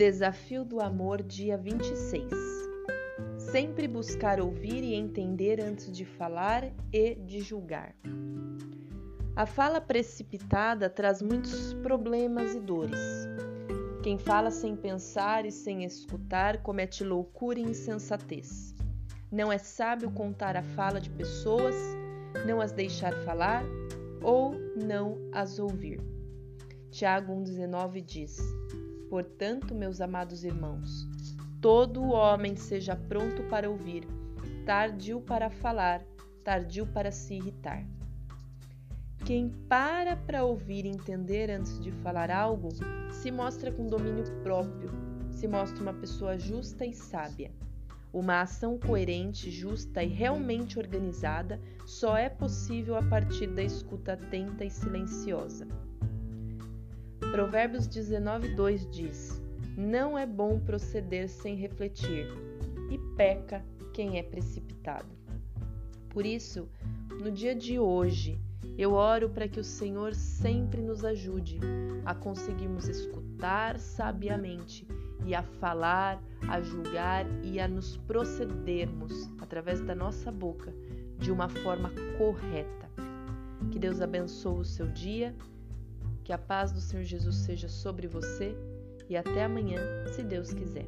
Desafio do Amor, dia 26. Sempre buscar ouvir e entender antes de falar e de julgar. A fala precipitada traz muitos problemas e dores. Quem fala sem pensar e sem escutar comete loucura e insensatez. Não é sábio contar a fala de pessoas, não as deixar falar ou não as ouvir. Tiago 1,19 diz: Portanto, meus amados irmãos, todo homem seja pronto para ouvir, tardio para falar, tardio para se irritar. Quem para para ouvir e entender antes de falar algo se mostra com domínio próprio, se mostra uma pessoa justa e sábia. Uma ação coerente, justa e realmente organizada só é possível a partir da escuta atenta e silenciosa. Provérbios 19:2 diz: Não é bom proceder sem refletir, e peca quem é precipitado. Por isso, no dia de hoje, eu oro para que o Senhor sempre nos ajude a conseguirmos escutar sabiamente e a falar, a julgar e a nos procedermos através da nossa boca de uma forma correta. Que Deus abençoe o seu dia que a paz do Senhor Jesus seja sobre você e até amanhã, se Deus quiser.